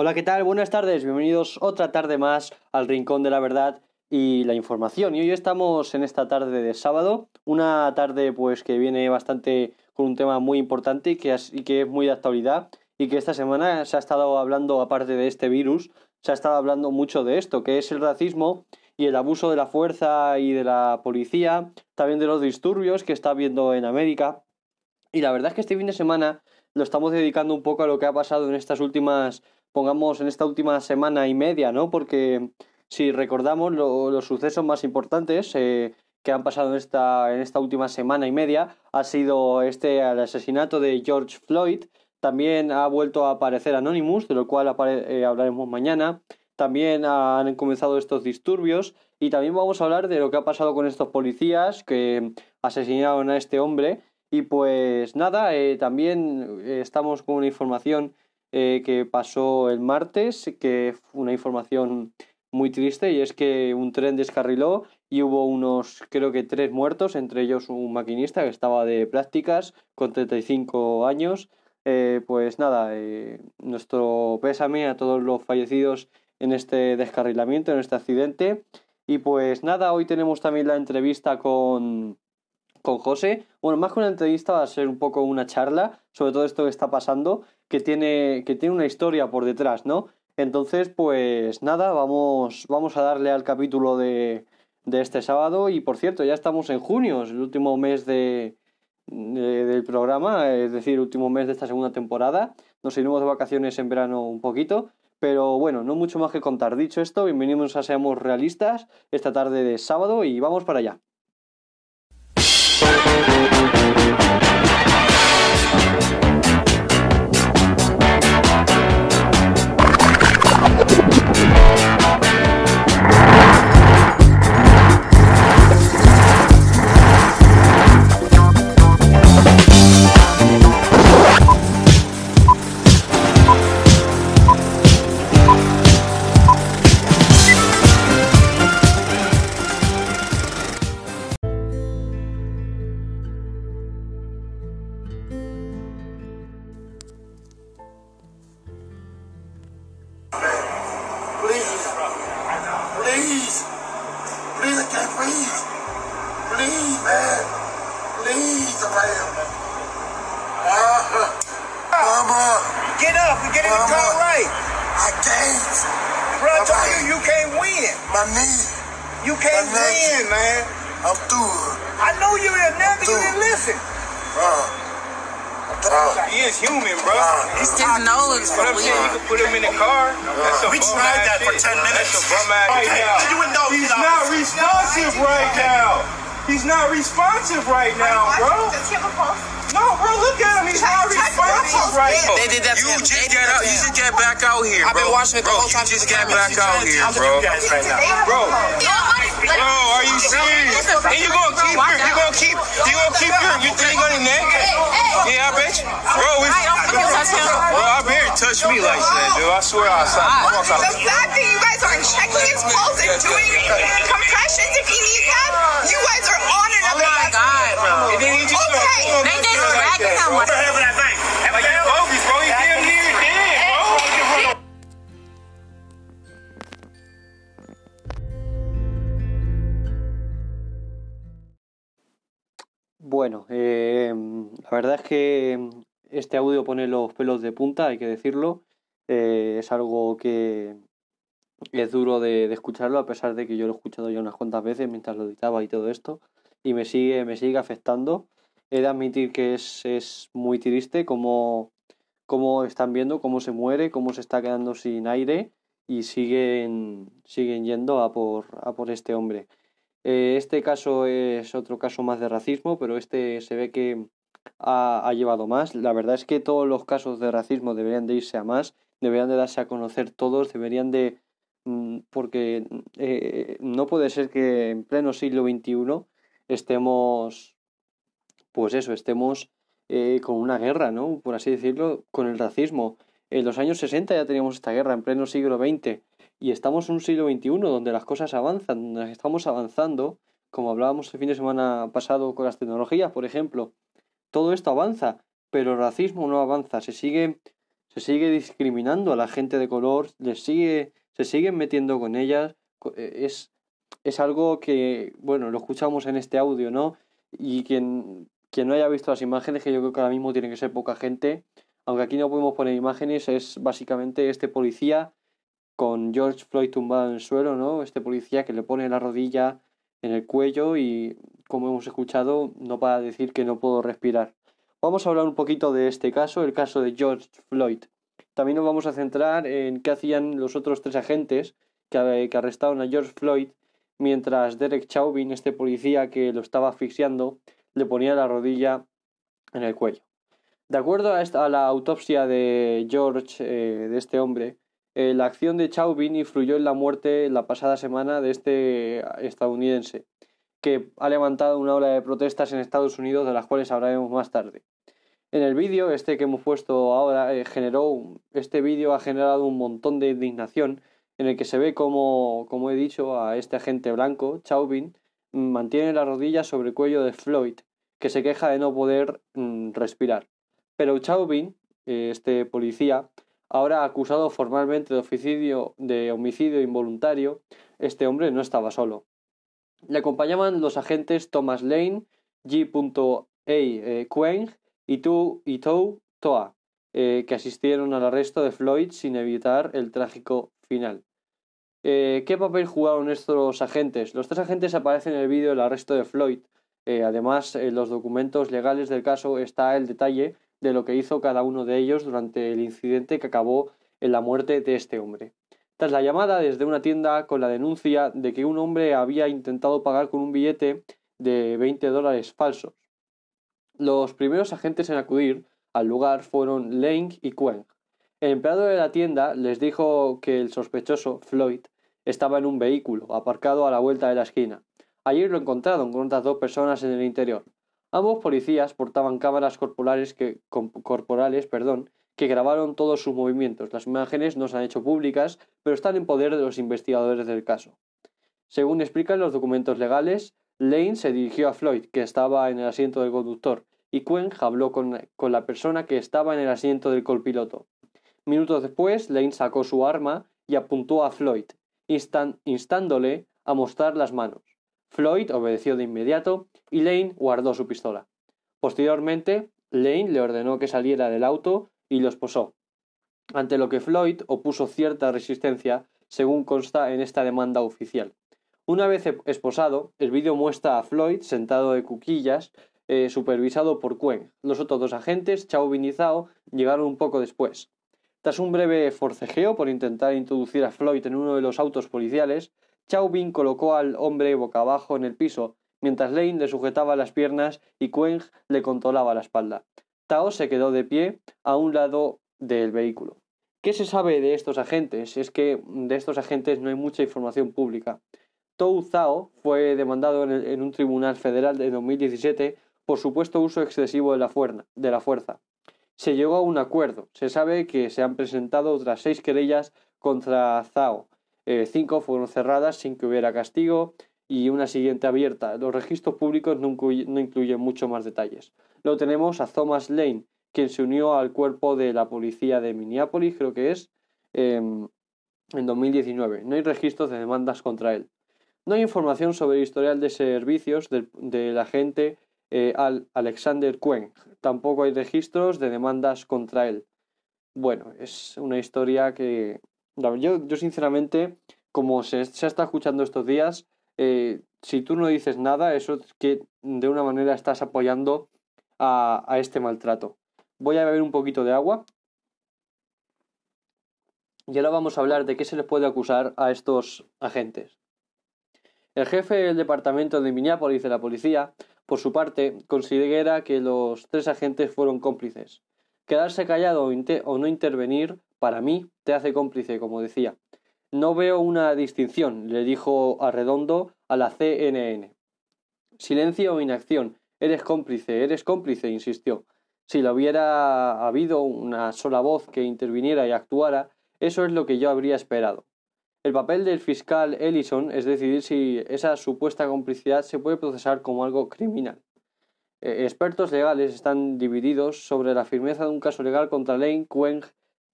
Hola, ¿qué tal? Buenas tardes, bienvenidos otra tarde más al Rincón de la Verdad y la Información. Y hoy estamos en esta tarde de sábado, una tarde pues que viene bastante con un tema muy importante y que, es, y que es muy de actualidad y que esta semana se ha estado hablando, aparte de este virus, se ha estado hablando mucho de esto, que es el racismo y el abuso de la fuerza y de la policía, también de los disturbios que está habiendo en América. Y la verdad es que este fin de semana lo estamos dedicando un poco a lo que ha pasado en estas últimas pongamos en esta última semana y media, ¿no? Porque si recordamos los sucesos más importantes eh, que han pasado en esta, en esta última semana y media, ha sido este el asesinato de George Floyd, también ha vuelto a aparecer Anonymous, de lo cual eh, hablaremos mañana, también han comenzado estos disturbios y también vamos a hablar de lo que ha pasado con estos policías que asesinaron a este hombre y pues nada, eh, también estamos con una información eh, que pasó el martes, que fue una información muy triste y es que un tren descarriló y hubo unos, creo que tres muertos, entre ellos un maquinista que estaba de prácticas con 35 años. Eh, pues nada, eh, nuestro pésame a todos los fallecidos en este descarrilamiento, en este accidente. Y pues nada, hoy tenemos también la entrevista con, con José. Bueno, más que una entrevista va a ser un poco una charla sobre todo esto que está pasando que tiene, que tiene una historia por detrás, ¿no? Entonces, pues nada, vamos, vamos a darle al capítulo de, de este sábado y por cierto, ya estamos en junio, es el último mes de, del programa, es decir, último mes de esta segunda temporada. Nos iremos de vacaciones en verano un poquito, pero bueno, no mucho más que contar. Dicho esto, bienvenidos a Seamos Realistas esta tarde de sábado y vamos para allá. Just got back out here, bro. Bro, bro, are you serious? And you gonna keep your, you gonna keep, you gonna keep your, your thing on your neck? Yeah, I bet you, bro. We, bro, I bet you touch me like that, dude. I swear I saw. The fact that you guys aren't checking his pulse and doing compressions if he needs that, you guys are on it. Oh my god, bro. Okay. They just dragging him. Whatever that thing. Like Kobe, bro. Bueno, eh, la verdad es que este audio pone los pelos de punta, hay que decirlo. Eh, es algo que es duro de, escucharlo, a pesar de que yo lo he escuchado ya unas cuantas veces mientras lo editaba y todo esto, y me sigue, me sigue afectando. He de admitir que es, es muy triste cómo, cómo están viendo, cómo se muere, cómo se está quedando sin aire y siguen, siguen yendo a por, a por este hombre. Eh, este caso es otro caso más de racismo, pero este se ve que ha, llevado más. La verdad es que todos los casos de racismo deberían de irse a más, deberían de darse a conocer todos, deberían de... Mm, porque eh, no puede ser que en pleno siglo XXI estemos, pues eso, estemos eh, con una guerra, ¿no? Por así decirlo, con el racismo. En los años 60 ya teníamos esta guerra, en pleno siglo XX y estamos en un siglo XXI donde las cosas avanzan, donde estamos avanzando como hablábamos el fin de semana pasado con las tecnologías, por ejemplo, todo esto avanza, pero el racismo no avanza, se sigue, se sigue discriminando a la gente de color, les sigue, se siguen metiendo con ellas, eh, es, es algo que, bueno, lo escuchamos en este audio, ¿no? Y quien, quien no haya visto las imágenes, que yo creo que ahora mismo tiene que ser poca gente, aunque aquí no podemos poner imágenes, es básicamente este policía con George Floyd tumbado en el suelo, ¿no? Este policía que le pone la rodilla en el cuello y, como hemos escuchado, no para decir que no puedo respirar. Vamos a hablar un poquito de este caso, el caso de George Floyd. También nos vamos a centrar en qué hacían los otros tres agentes que, que arrestaron a George Floyd mientras Derek Chauvin, este policía que lo estaba asfixiando, le ponía la rodilla en el cuello. De acuerdo a, esta, la autopsia de George, eh, de este hombre, eh, la acción de Chauvin influyó en la muerte la pasada semana de este estadounidense, que ha levantado una ola de protestas en Estados Unidos de las cuales hablaremos más tarde. En el vídeo, este que hemos puesto ahora, eh, generó, este vídeo ha generado un montón de indignación en el que se ve como, como he dicho, a este agente blanco, Chauvin, mantiene la rodilla sobre el cuello de Floyd, que se queja de no poder mm, respirar. Pero Chauvin, eh, este policía, ahora acusado formalmente de homicidio, involuntario, este hombre no estaba solo. Le acompañaban los agentes Thomas Lane, G. A. Eh, Queng y Tou Toa, eh, que asistieron al arresto de Floyd sin evitar el trágico final. Eh, ¿Qué papel jugaron estos agentes? Los tres agentes aparecen en el vídeo del arresto de Floyd. Además, en los documentos legales del caso está el detalle de lo que hizo cada uno de ellos durante el incidente que acabó en la muerte de este hombre. Tras la llamada desde una tienda con la denuncia de que un hombre había intentado pagar con un billete de 20 dólares falsos. Los primeros agentes en acudir al lugar fueron Lane y Queng. El empleado de la tienda les dijo que el sospechoso, Floyd, estaba en un vehículo, aparcado a la vuelta de la esquina. Allí lo encontraron con otras dos personas en el interior. Ambos policías portaban cámaras corporales que, corporales perdón, que grabaron todos sus movimientos. Las imágenes no se han hecho públicas, pero están en poder de los investigadores del caso. Según explican los documentos legales, Lane se dirigió a Floyd, que estaba en el asiento del conductor, y Quinn habló con, con la persona que estaba en el asiento del copiloto. Minutos después, Lane sacó su arma y apuntó a Floyd, instándole a mostrar las manos. Floyd obedeció de inmediato y Lane guardó su pistola. Posteriormente, Lane le ordenó que saliera del auto y lo esposó, ante lo que Floyd opuso cierta resistencia, según consta en esta demanda oficial. Una vez esposado, el vídeo muestra a Floyd sentado de cuquillas, eh, supervisado por Quen. Los otros dos agentes, Chauvin y Zhao, llegaron un poco después. Tras un breve forcejeo por intentar introducir a Floyd en uno de los autos policiales, Chauvin colocó al hombre boca abajo en el piso, mientras Lane le sujetaba las piernas y Queng le controlaba la espalda. Tao se quedó de pie a un lado del vehículo. ¿Qué se sabe de estos agentes? Es que de estos agentes no hay mucha información pública. Tou Zhao fue demandado en, un tribunal federal de 2017 por supuesto uso excesivo de la, fuerza se llegó a un acuerdo. Se sabe que se han presentado otras seis querellas contra Zhao. Eh, cinco fueron cerradas sin que hubiera castigo y una siguiente abierta. Los registros públicos no, incluyen mucho más detalles. Luego tenemos a Thomas Lane, quien se unió al cuerpo de la policía de Minneapolis, creo que es, em, en 2019. No hay registros de demandas contra él. No hay información sobre el historial de servicios del, agente eh, al Alexander Quen. Tampoco hay registros de demandas contra él. Bueno, es una historia que yo, yo sinceramente, como se, se está escuchando estos días, eh, si tú no dices nada, eso es que de una manera estás apoyando a, a este maltrato. Voy a beber un poquito de agua. Y ahora vamos a hablar de qué se les puede acusar a estos agentes. El jefe del departamento de Minneapolis de la policía por su parte, considera que los tres agentes fueron cómplices. Quedarse callado o, no intervenir, para mí, te hace cómplice, como decía. No veo una distinción, le dijo Arredondo a la CNN. Silencio o inacción. Eres cómplice, eres cómplice, insistió. Si le hubiera habido una sola voz que interviniera y actuara, eso es lo que yo habría esperado. El papel del fiscal Ellison es decidir si esa supuesta complicidad se puede procesar como algo criminal. Eh, expertos legales están divididos sobre la firmeza de un caso legal contra Lane, Queng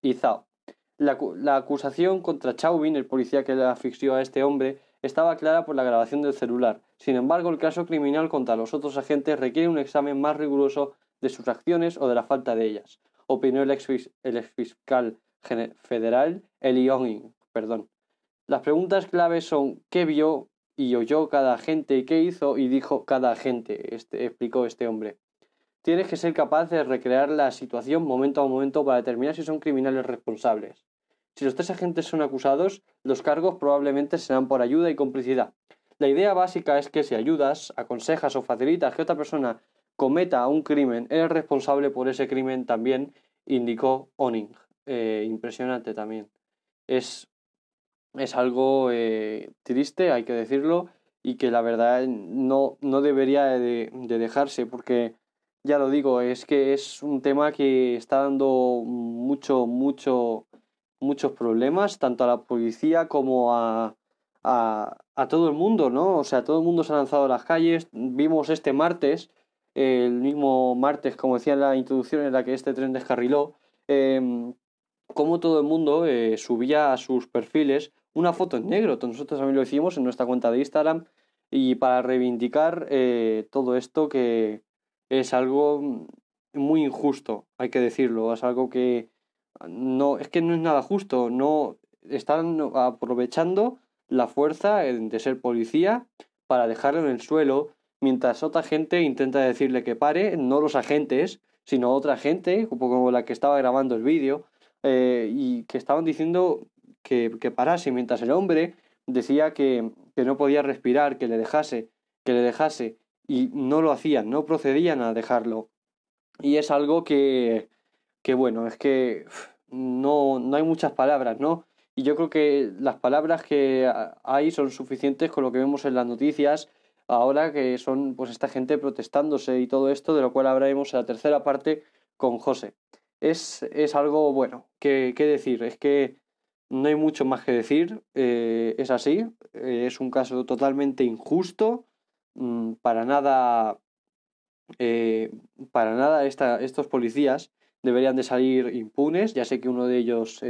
y Zhao. La, acusación contra Chauvin, el policía que le asfixió a este hombre, estaba clara por la grabación del celular. Sin embargo, el caso criminal contra los otros agentes requiere un examen más riguroso de sus acciones o de la falta de ellas, opinó el ex, el ex fiscal federal Eli Perdón. Las preguntas claves son ¿qué vio y oyó cada agente y qué hizo y dijo cada agente? Este, explicó este hombre. Tienes que ser capaz de recrear la situación momento a momento para determinar si son criminales responsables. Si los tres agentes son acusados, los cargos probablemente serán por ayuda y complicidad. La idea básica es que si ayudas, aconsejas o facilitas que otra persona cometa un crimen, eres responsable por ese crimen también, indicó Oning. Eh, impresionante también. Es, es algo eh, triste, hay que decirlo, y que la verdad no, no debería de, dejarse, porque ya lo digo, es que es un tema que está dando mucho, mucho, muchos problemas, tanto a la policía como a, a, todo el mundo, ¿no? O sea, todo el mundo se ha lanzado a las calles. Vimos este martes, el mismo martes, como decía en la introducción en la que este tren descarriló, eh, cómo todo el mundo eh, subía a sus perfiles una foto en negro. Nosotros también lo hicimos en nuestra cuenta de Instagram y para reivindicar eh, todo esto que es algo muy injusto, hay que decirlo, es algo que no es que no es nada justo, no están aprovechando la fuerza de ser policía para dejarlo en el suelo, mientras otra gente intenta decirle que pare, no los agentes, sino otra gente, como la que estaba grabando el vídeo, eh, y que estaban diciendo que, que, parase, mientras el hombre decía que, que no podía respirar, que le dejase, que le dejase, y no lo hacían, no procedían a dejarlo. Y es algo que, que bueno, es que no, no hay muchas palabras, ¿no? Y yo creo que las palabras que hay son suficientes con lo que vemos en las noticias ahora, que son pues esta gente protestándose y todo esto, de lo cual hablaremos en la tercera parte con José. Es, es algo bueno, ¿qué, decir? Es que no hay mucho más que decir, eh, es así, eh, es un caso totalmente injusto, mm, para nada, eh, para nada estos policías deberían de salir impunes, ya sé que uno de ellos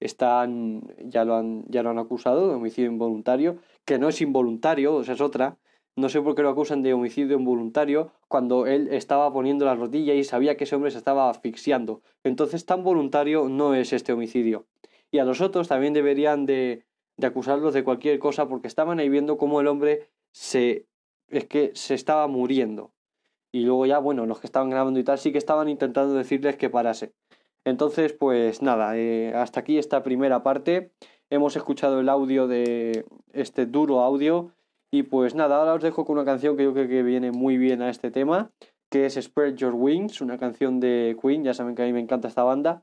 están, ya lo han, ya lo han acusado de homicidio involuntario, que no es involuntario, o sea, es otra. No sé por qué lo acusan de homicidio involuntario cuando él estaba poniendo la rodilla y sabía que ese hombre se estaba asfixiando. Entonces, tan voluntario no es este homicidio. Y a los otros también deberían de, de acusarlos de cualquier cosa porque estaban ahí viendo cómo el hombre se es que se estaba muriendo. Y luego ya, bueno, los que estaban grabando y tal sí que estaban intentando decirles que parase. Entonces, pues nada, eh, hasta aquí esta primera parte. Hemos escuchado el audio de este duro audio. Y pues nada, ahora os dejo con una canción que yo creo que viene muy bien a este tema, que es Spread Your Wings, una canción de Queen, ya saben que a mí me encanta esta banda,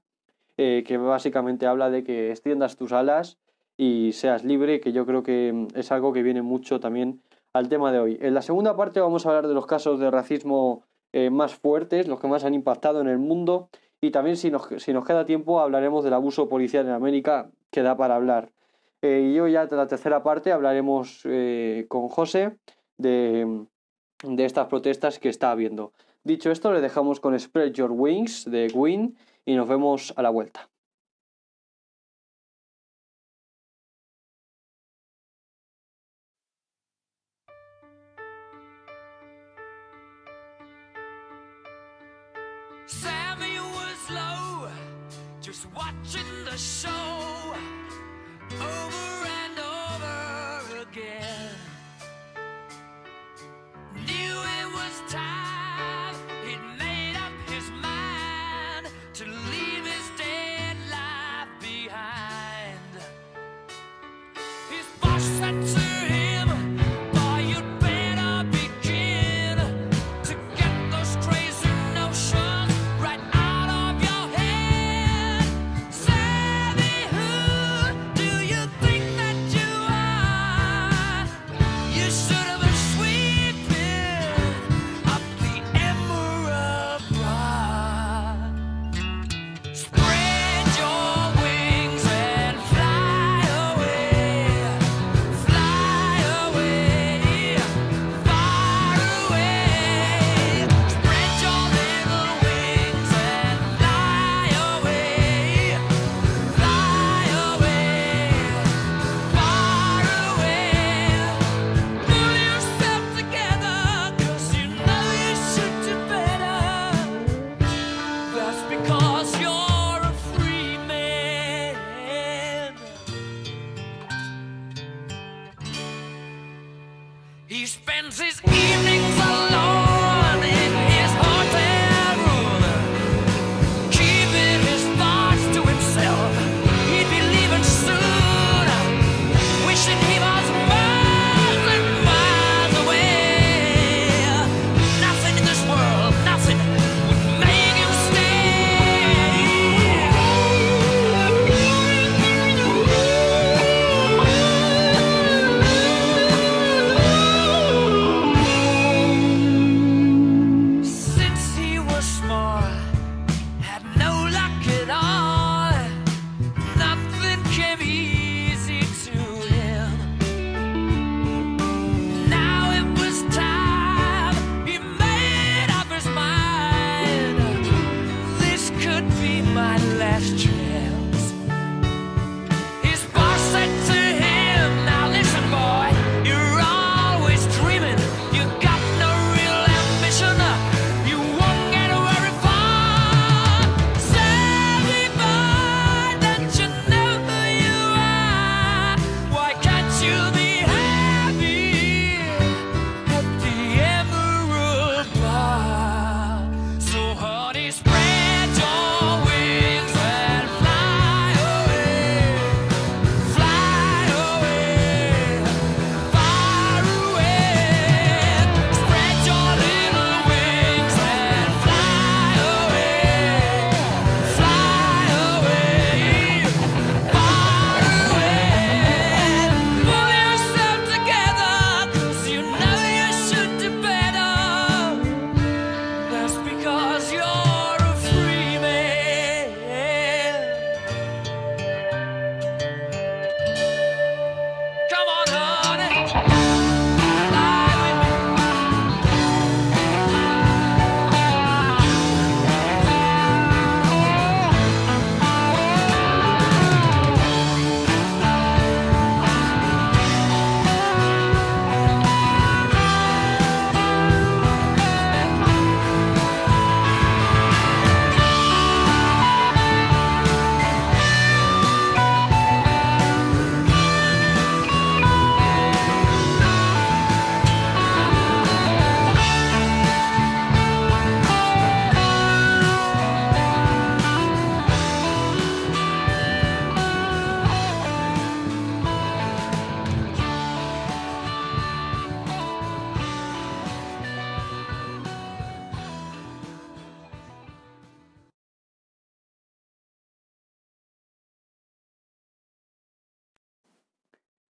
eh, que básicamente habla de que extiendas tus alas y seas libre, que yo creo que es algo que viene mucho también al tema de hoy. En la segunda parte vamos a hablar de los casos de racismo eh, más fuertes, los que más han impactado en el mundo y también si nos, queda tiempo hablaremos del abuso policial en América, que da para hablar. Eh, y yo ya la tercera parte hablaremos eh, con José de, de estas protestas que está habiendo. Dicho esto, le dejamos con Spread Your Wings de Gwyn y nos vemos a la vuelta. show.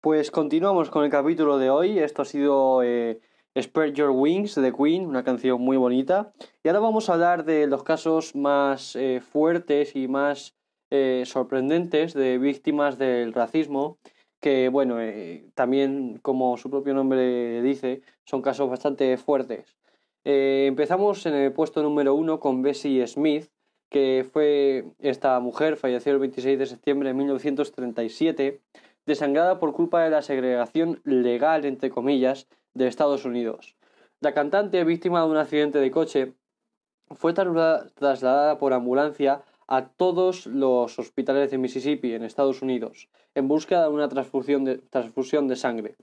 Pues continuamos con el capítulo de hoy. Esto ha sido eh, Spread Your Wings de Queen, una canción muy bonita. Y ahora vamos a hablar de los casos más eh, fuertes y más eh, sorprendentes de víctimas del racismo, que bueno, eh, también como su propio nombre dice, son casos bastante fuertes. Empezamos en el puesto número uno con Bessie Smith, que fue esta mujer, falleció el 26 de septiembre de 1937, desangrada por culpa de la segregación legal, entre comillas, de Estados Unidos. La cantante, víctima de un accidente de coche, fue trasladada por ambulancia a todos los hospitales de Mississippi, en Estados Unidos, en busca de una transfusión de, sangre.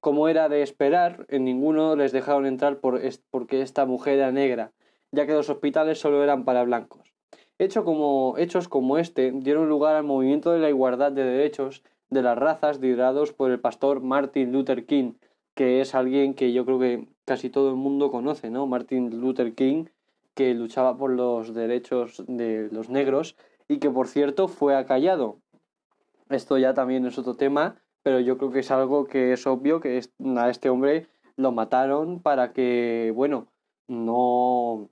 Como era de esperar, en ninguno les dejaron entrar por porque esta mujer era negra, ya que los hospitales solo eran para blancos. Hecho como, hechos como este dieron lugar al movimiento de la igualdad de derechos de las razas liderados por el pastor Martin Luther King, que es alguien que yo creo que casi todo el mundo conoce, ¿no? Martin Luther King, que luchaba por los derechos de los negros y que por cierto fue acallado. Esto ya también es otro tema, pero yo creo que es algo que es obvio que a este hombre lo mataron para que, bueno, no,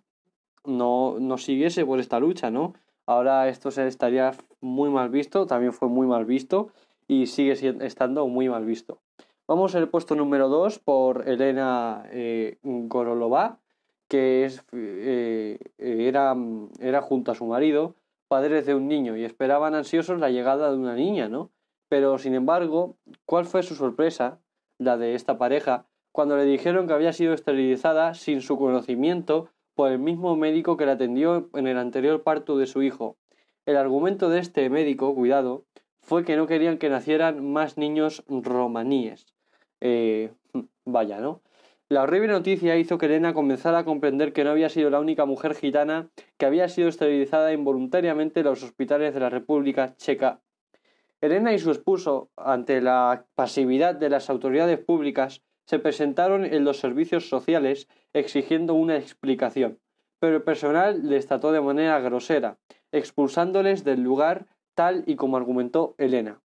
no, no siguiese por esta lucha, ¿no? Ahora esto se estaría muy mal visto, también fue muy mal visto y sigue estando muy mal visto. Vamos al puesto número 2 por Elena eh, Gorolova, que es, eh, era, era junto a su marido, padres de un niño, y esperaban ansiosos la llegada de una niña, ¿no? Pero, sin embargo, ¿cuál fue su sorpresa, la de esta pareja, cuando le dijeron que había sido esterilizada sin su conocimiento por el mismo médico que la atendió en el anterior parto de su hijo? El argumento de este médico, cuidado, fue que no querían que nacieran más niños romaníes. Eh, vaya, ¿no? La horrible noticia hizo que Elena comenzara a comprender que no había sido la única mujer gitana que había sido esterilizada involuntariamente en los hospitales de la República Checa. Elena y su esposo, ante la pasividad de las autoridades públicas, se presentaron en los servicios sociales exigiendo una explicación, pero el personal les trató de manera grosera, expulsándoles del lugar y como argumentó Elena.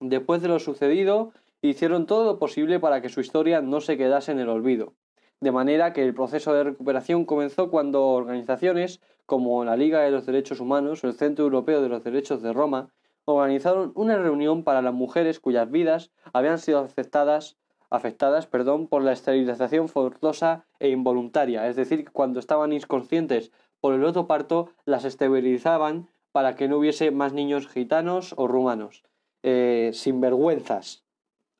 Después de lo sucedido, hicieron todo lo posible para que su historia no se quedase en el olvido. De manera que el proceso de recuperación comenzó cuando organizaciones como la Liga de los Derechos Humanos o el Centro Europeo de los Derechos de Roma organizaron una reunión para las mujeres cuyas vidas habían sido afectadas, afectadas perdón, por la esterilización forzosa e involuntaria, es decir, cuando estaban inconscientes por el otro parto, las esterilizaban para que no hubiese más niños gitanos o rumanos. Eh, sinvergüenzas,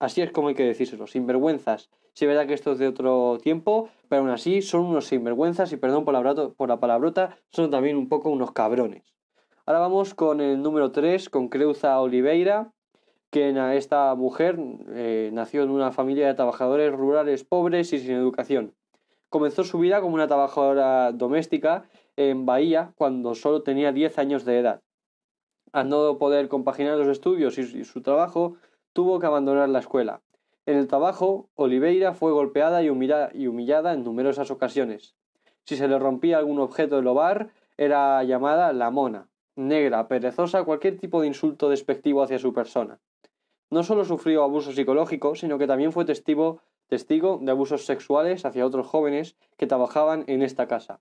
Así es como hay que decírselo, sinvergüenzas. Sí, verdad que esto es de otro tiempo, pero aún así son unos sinvergüenzas y perdón por la, por la palabrota, son también un poco unos cabrones. Ahora vamos con el número 3, con Creuza Oliveira, que esta mujer eh, nació en una familia de trabajadores rurales pobres y sin educación. Comenzó su vida como una trabajadora doméstica en Bahía cuando solo tenía 10 años de edad. Al no poder compaginar los estudios y su trabajo, tuvo que abandonar la escuela. En el trabajo, Oliveira fue golpeada y, humillada en numerosas ocasiones. Si se le rompía algún objeto del hogar, era llamada la mona, negra, perezosa, cualquier tipo de insulto despectivo hacia su persona. No solo sufrió abuso psicológico, sino que también fue testigo, testigo de abusos sexuales hacia otros jóvenes que trabajaban en esta casa.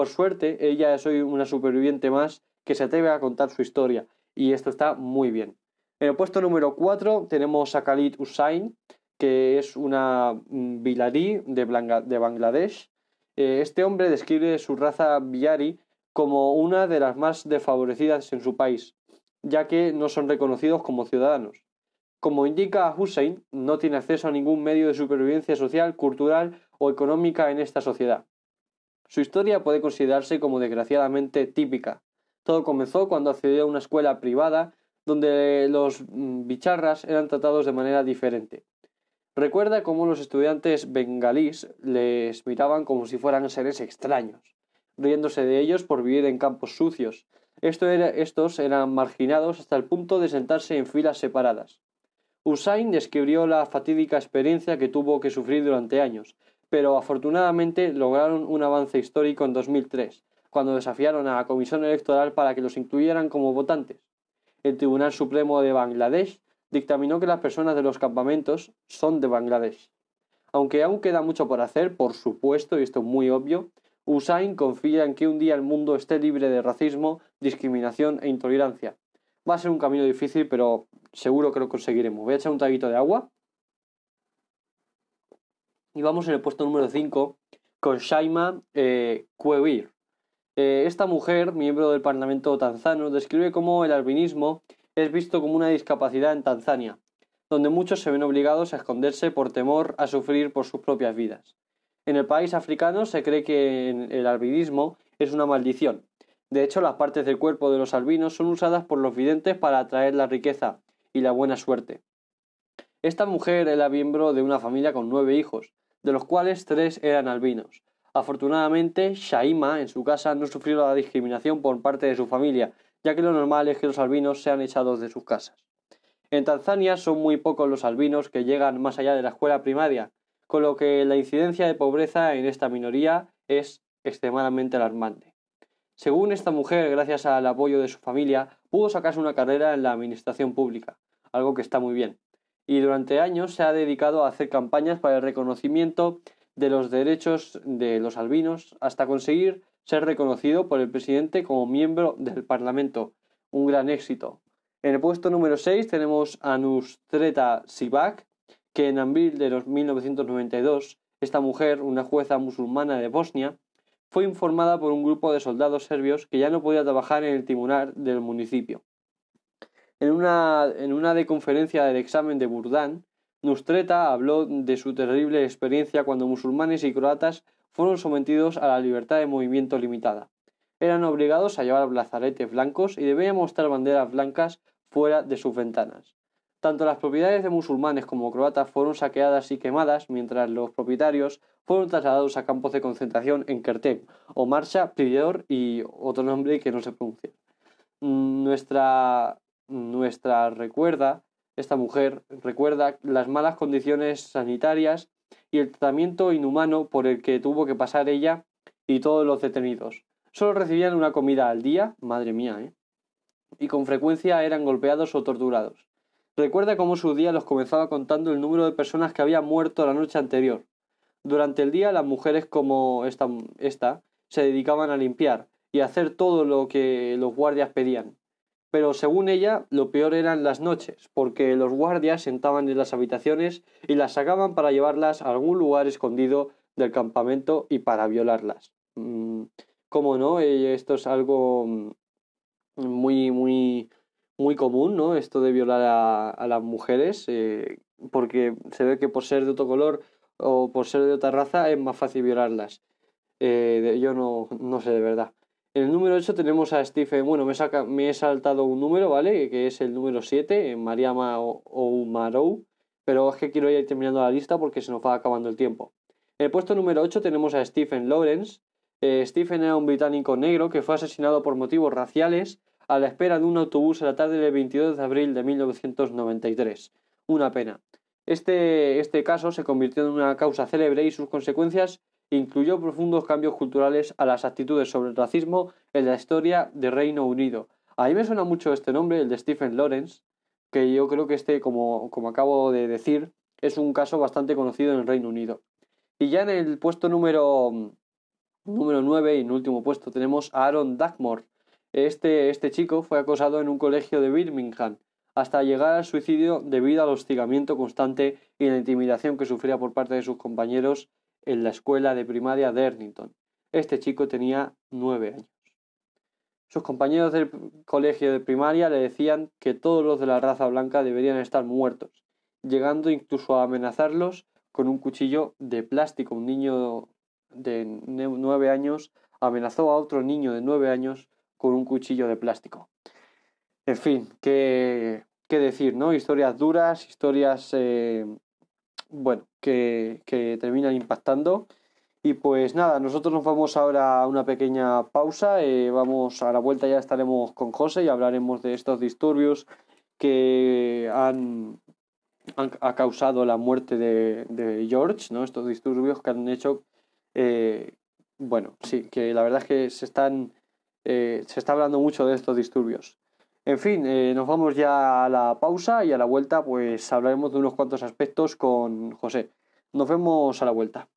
Por suerte, ella es hoy una superviviente más que se atreve a contar su historia, y esto está muy bien. En el puesto número 4 tenemos a Khalid Hussain, que es una mm, bilarí de, Bangladesh. Eh, este hombre describe su raza biari como una de las más desfavorecidas en su país, ya que no son reconocidos como ciudadanos. Como indica Hussein, no tiene acceso a ningún medio de supervivencia social, cultural o económica en esta sociedad. Su historia puede considerarse como desgraciadamente típica. Todo comenzó cuando accedió a una escuela privada donde los mm, bicharras eran tratados de manera diferente. Recuerda cómo los estudiantes bengalíes les miraban como si fueran seres extraños, riéndose de ellos por vivir en campos sucios. estos eran marginados hasta el punto de sentarse en filas separadas. Usain describió la fatídica experiencia que tuvo que sufrir durante años, pero afortunadamente lograron un avance histórico en 2003, cuando desafiaron a la Comisión Electoral para que los incluyeran como votantes el Tribunal Supremo de Bangladesh dictaminó que las personas de los campamentos son de Bangladesh. Aunque aún queda mucho por hacer, por supuesto, y esto es muy obvio, Usain confía en que un día el mundo esté libre de racismo, discriminación e intolerancia. Va a ser un camino difícil, pero seguro que lo conseguiremos. Voy a echar un traguito de agua. Y vamos en el puesto número 5 con Shaima eh, eh, esta mujer, miembro del Parlamento tanzano, describe cómo el albinismo es visto como una discapacidad en Tanzania, donde muchos se ven obligados a esconderse por temor a sufrir por sus propias vidas. En el país africano se cree que el albinismo es una maldición. De hecho, las partes del cuerpo de los albinos son usadas por los videntes para atraer la riqueza y la buena suerte. Esta mujer era miembro de una familia con nueve hijos, de los cuales tres eran albinos. Afortunadamente, Shaima en su casa no sufrió la discriminación por parte de su familia, ya que lo normal es que los albinos sean echados de sus casas. En Tanzania son muy pocos los albinos que llegan más allá de la escuela primaria, con lo que la incidencia de pobreza en esta minoría es extremadamente alarmante. Según esta mujer, gracias al apoyo de su familia, pudo sacarse una carrera en la administración pública, algo que está muy bien, y durante años se ha dedicado a hacer campañas para el reconocimiento de los derechos de los albinos hasta conseguir ser reconocido por el presidente como miembro del Parlamento. Un gran éxito. En el puesto número 6 tenemos a Nustreta Sivak, que en abril de 1992 esta mujer, una jueza musulmana de Bosnia, fue informada por un grupo de soldados serbios que ya no podía trabajar en el tribunal del municipio. En una, en una de conferencia del examen de Burdán, Nustreta habló de su terrible experiencia cuando musulmanes y croatas fueron sometidos a la libertad de movimiento limitada. Eran obligados a llevar blazaretes blancos y debían mostrar banderas blancas fuera de sus ventanas. Tanto las propiedades de musulmanes como croatas fueron saqueadas y quemadas, mientras los propietarios fueron trasladados a campos de concentración en Kertem, o Marcha, Prior y otro nombre que no se pronuncia. Mm, nuestra, nuestra recuerda, esta mujer recuerda las malas condiciones sanitarias y el tratamiento inhumano por el que tuvo que pasar ella y todos los detenidos. Solo recibían una comida al día, madre mía, ¿eh? Y con frecuencia eran golpeados o torturados. Recuerda cómo su día los comenzaba contando el número de personas que habían muerto la noche anterior. Durante el día las mujeres como esta, esta se dedicaban a limpiar y a hacer todo lo que los guardias pedían. Pero según ella, lo peor eran las noches, porque los guardias sentaban en las habitaciones y las sacaban para llevarlas a algún lugar escondido del campamento y para violarlas. Mm, ¿Cómo no? Eh, esto es algo mm, muy, muy, muy común, ¿no? Esto de violar a, las mujeres, eh, porque se ve que por ser de otro color o por ser de otra raza es más fácil violarlas. Eh, yo no, no sé de verdad. En el número 8 tenemos a Stephen, bueno, me, he saltado un número, ¿vale? Que es el número 7, Mariama Oumarou, pero es que quiero ir terminando la lista porque se nos va acabando el tiempo. En el puesto número 8 tenemos a Stephen Lawrence. Eh, Stephen era un británico negro que fue asesinado por motivos raciales a la espera de un autobús a la tarde del 22 de abril de 1993. Una pena. Este, este caso se convirtió en una causa célebre y sus consecuencias incluyó profundos cambios culturales a las actitudes sobre el racismo en la historia de Reino Unido. A mí me suena mucho este nombre, el de Stephen Lawrence, que yo creo que este, como, como acabo de decir, es un caso bastante conocido en el Reino Unido. Y ya en el puesto número, número 9 y en último puesto tenemos a Aaron Dagmore. Este, este chico fue acosado en un colegio de Birmingham hasta llegar al suicidio debido al hostigamiento constante y la intimidación que sufría por parte de sus compañeros en la escuela de primaria de Ernington. Este chico tenía nueve años. Sus compañeros del colegio de primaria le decían que todos los de la raza blanca deberían estar muertos, llegando incluso a amenazarlos con un cuchillo de plástico. Un niño de nueve años amenazó a otro niño de nueve años con un cuchillo de plástico. En fin, qué, qué decir, ¿no? Historias duras, historias eh, bueno, que, terminan impactando. Y pues nada, nosotros nos vamos ahora a una pequeña pausa. Eh, vamos a la vuelta, ya estaremos con José y hablaremos de estos disturbios que han, ha causado la muerte de, George, ¿no? Estos disturbios que han hecho, eh, bueno, sí, que la verdad es que se están, eh, se está hablando mucho de estos disturbios. En fin, eh, nos vamos ya a la pausa y a la vuelta pues hablaremos de unos cuantos aspectos con José. Nos vemos a la vuelta.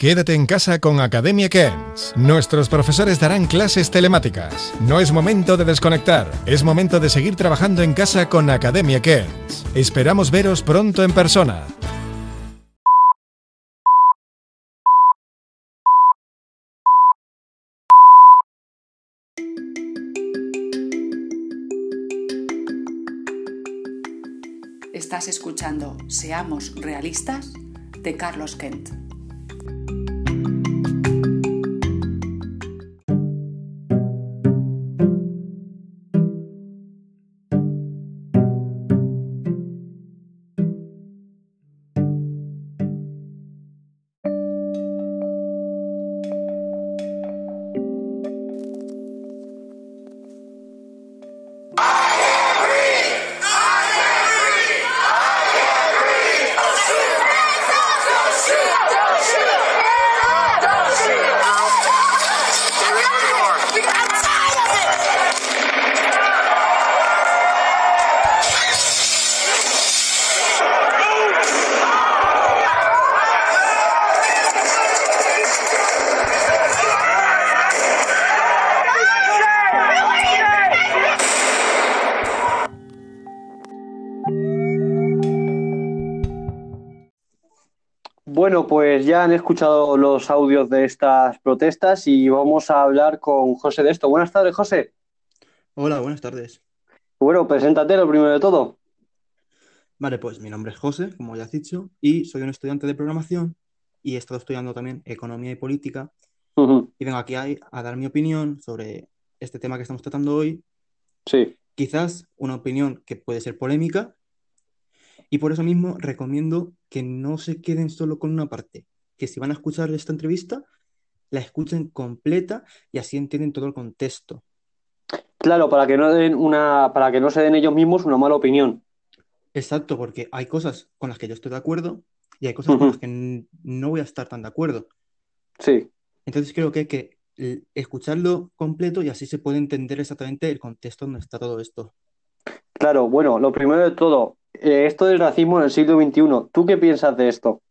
Quédate en casa con Academia Kens. Nuestros profesores darán clases telemáticas. No es momento de desconectar, es momento de seguir trabajando en casa con Academia Kens. Esperamos veros pronto en persona. Estás escuchando Seamos Realistas de Carlos Kent. Pues ya han escuchado los audios de estas protestas y vamos a hablar con José de esto. Buenas tardes, José. Hola, buenas tardes. Bueno, preséntate lo primero de todo. Vale, pues mi nombre es José, como ya has dicho, y soy un estudiante de programación y he estado estudiando también economía y política. Y vengo aquí a, a dar mi opinión sobre este tema que estamos tratando hoy. Sí, Quizás una opinión que puede ser polémica, y por eso mismo recomiendo que no se queden solo con una parte, que si van a escuchar esta entrevista, la escuchen completa y así entienden todo el contexto. claro, para que no den una, para que no se den ellos mismos una mala opinión. Exacto, porque hay cosas con las que yo estoy de acuerdo y hay cosas con las que no voy a estar tan de acuerdo. Sí, Entonces creo que hay que escucharlo completo y así se puede entender exactamente el contexto donde está todo esto. claro. Bueno, lo primero de todo, esto del racismo en el siglo XXI, ¿tú qué piensas de esto?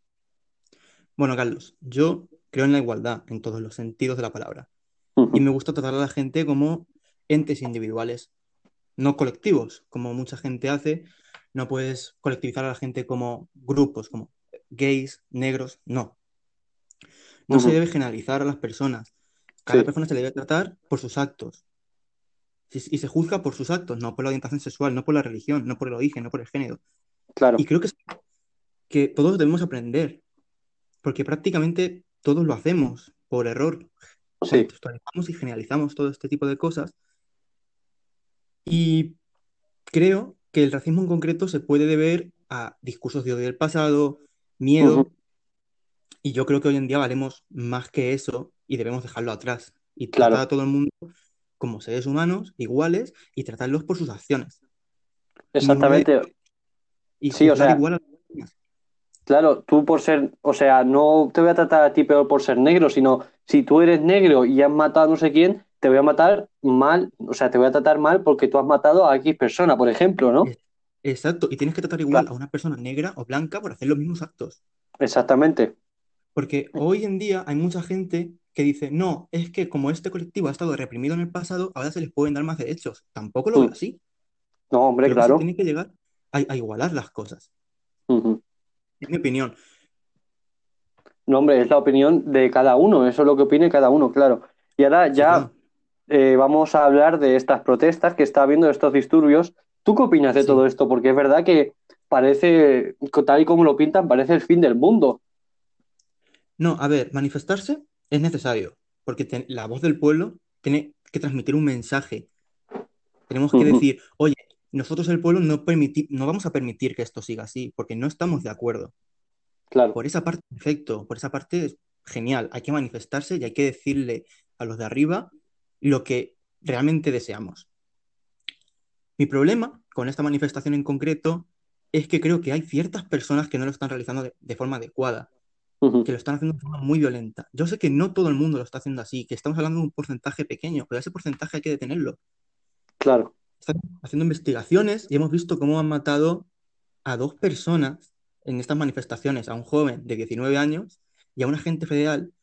Bueno, Carlos, yo creo en la igualdad en todos los sentidos de la palabra y me gusta tratar a la gente como entes individuales, no colectivos, como mucha gente hace. No puedes colectivizar a la gente como grupos, como gays, negros, no. No se debe generalizar a las personas. Cada Sí, persona se le debe tratar por sus actos. Y se juzga por sus actos, no por la orientación sexual, no por la religión, no por el origen, no por el género. claro. Y creo que, que todos debemos aprender, porque prácticamente todos lo hacemos por error. Sí, Contextualizamos y generalizamos todo este tipo de cosas. Y creo que el racismo en concreto se puede deber a discursos de odio del pasado, miedo, ujú, y yo creo que hoy en día valemos más que eso y debemos dejarlo atrás y tratar Claro, a todo el mundo como seres humanos iguales y tratarlos por sus acciones. Y no de- exactamente. y Sí, o sea, igual a claro, tú por ser, o sea, no te voy a tratar a ti peor por ser negro, sino si tú eres negro y has matado a no sé quién, te voy a matar mal, o sea, te voy a tratar mal porque tú has matado a X persona, por ejemplo, ¿no? Exacto, y tienes que tratar igual Claro, a una persona negra o blanca por hacer los mismos actos. exactamente. Porque hoy en día hay mucha gente que dice, no, es que como este colectivo ha estado reprimido en el pasado, ahora se les pueden dar más derechos. Tampoco lo veo Mm, así. No, hombre, Creo que se claro. tiene que llegar a, a igualar las cosas. Es mi opinión. No, hombre, es la opinión de cada uno, eso es lo que opine cada uno, claro. Y ahora Sí, ya claro. eh, vamos a hablar de estas protestas que está habiendo, de estos disturbios. ¿Tú qué opinas de todo esto? Porque es verdad que parece, tal y como lo pintan, parece el fin del mundo. No, a ver, manifestarse es necesario, porque te- la voz del pueblo tiene que transmitir un mensaje. Tenemos que decir, oye, nosotros el pueblo no no vamos a permitir que esto siga así, porque no estamos de acuerdo. Claro, Por esa parte, perfecto, por esa parte es genial. Hay que manifestarse y hay que decirle a los de arriba lo que realmente deseamos. Mi problema con esta manifestación en concreto es que creo que hay ciertas personas que no lo están realizando de, de forma adecuada, que lo están haciendo de forma muy violenta. Yo sé que no todo el mundo lo está haciendo así, que estamos hablando de un porcentaje pequeño, pero ese porcentaje hay que detenerlo. claro, Están haciendo investigaciones y hemos visto cómo han matado a dos personas en estas manifestaciones, a un joven de 19 años y a un agente federal,